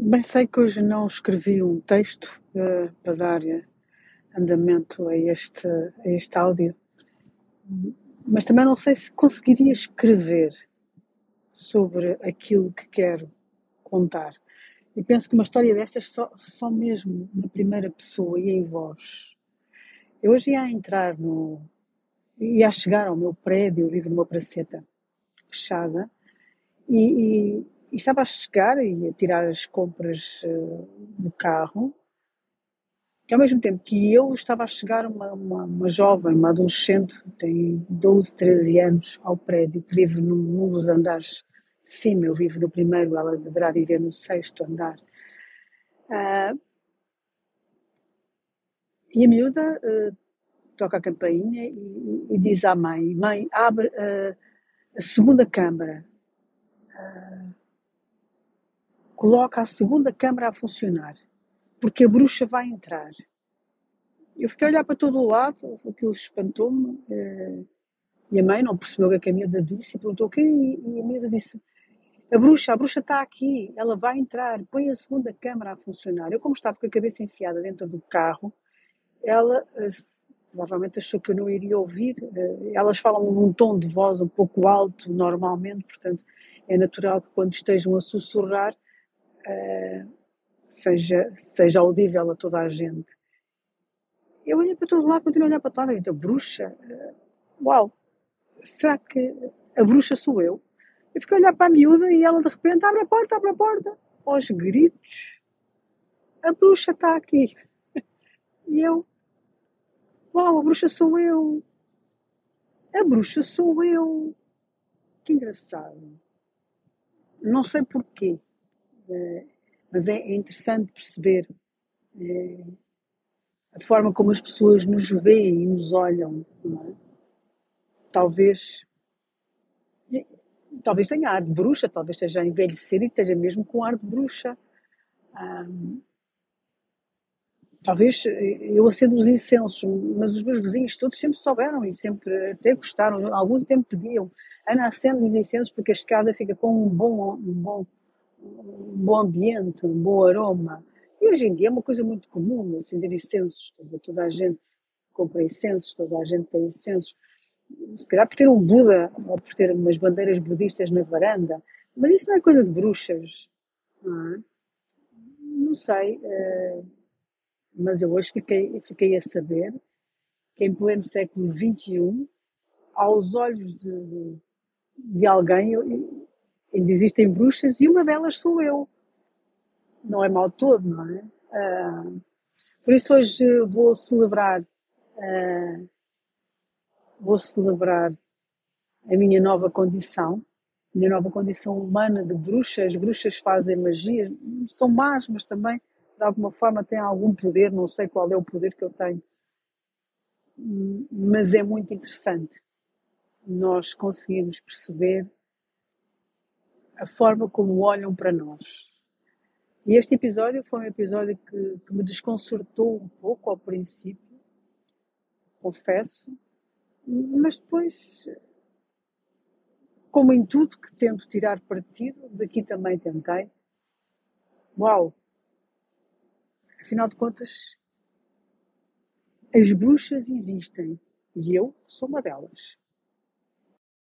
Bem, sei que hoje não escrevi um texto eh, para dar andamento a este, a este áudio, mas também não sei se conseguiria escrever sobre aquilo que quero contar. E penso que uma história destas só, só mesmo na primeira pessoa e em voz. Eu hoje ia entrar no. ia chegar ao meu prédio, vivo numa praceta fechada, e, e, e estava a chegar e a tirar as compras uh, do carro, que ao mesmo tempo que eu estava a chegar uma, uma, uma, jovem, uma adolescente, tem 12, 13 anos, ao prédio, que vive num, num dos andares de cima, eu vivo no primeiro, ela deverá viver no sexto andar. Uh, e a miúda uh, toca a campainha e, e, diz à mãe, mãe, abre uh, a segunda câmara coloca a segunda câmara a funcionar, porque a bruxa vai entrar. Eu fiquei a olhar para todo o lado, aquilo espantou-me, eh, e a mãe não percebeu o que a miúda disse e perguntou o quê, e a miúda disse, a bruxa, a bruxa está aqui, ela vai entrar, põe a segunda câmara a funcionar. Eu, como estava com a cabeça enfiada dentro do carro, ela eh, provavelmente achou que eu não iria ouvir. Eh, elas falam num tom de voz um pouco alto, normalmente, portanto, é natural que quando estejam a sussurrar, seja, seja audível a toda a gente. Eu olhei para todo lado, continuo a olhar para a gente. A bruxa? Uh, uau! Será que a bruxa sou eu? Eu fiquei a olhar para a miúda e ela de repente abre a porta, abre a porta. Aos gritos. A bruxa está aqui. E eu, uau, a bruxa sou eu. A bruxa sou eu. Que engraçado. Não sei porquê. Eh, mas é, é interessante perceber é, a forma como as pessoas nos veem e nos olham. É? Talvez talvez tenha ar de bruxa, talvez esteja a envelhecer e esteja mesmo com ar de bruxa. talvez eu acendo os incensos, mas os meus vizinhos todos sempre souberam e sempre até gostaram. Alguns me pediam, Ana, acende os incensos porque a escada fica com um bom, um bom um bom ambiente, um bom aroma. E hoje em dia é uma coisa muito comum acender incensos, toda a gente compra incensos, toda a gente tem incensos. Se calhar por ter um Buda ou por ter umas bandeiras budistas na varanda, mas isso não é coisa de bruxas, não é? Não sei, eh, mas eu hoje fiquei, fiquei a saber que em pleno século XXI, aos olhos de, de alguém, ainda existem bruxas e uma delas sou eu. Não é mal todo, não é? Uh, por isso hoje vou celebrar, uh, vou celebrar a minha nova condição, a minha nova condição humana de bruxa. As bruxas fazem magia, são más, mas também de alguma forma têm algum poder, não sei qual é o poder que eu tenho. Mas é muito interessante nós conseguirmos perceber a forma como olham para nós. E este episódio foi um episódio que, que me desconcertou um pouco ao princípio, confesso, mas depois, como em tudo que tento tirar partido, daqui também tentei. Uau! Afinal de contas, as bruxas existem e eu sou uma delas.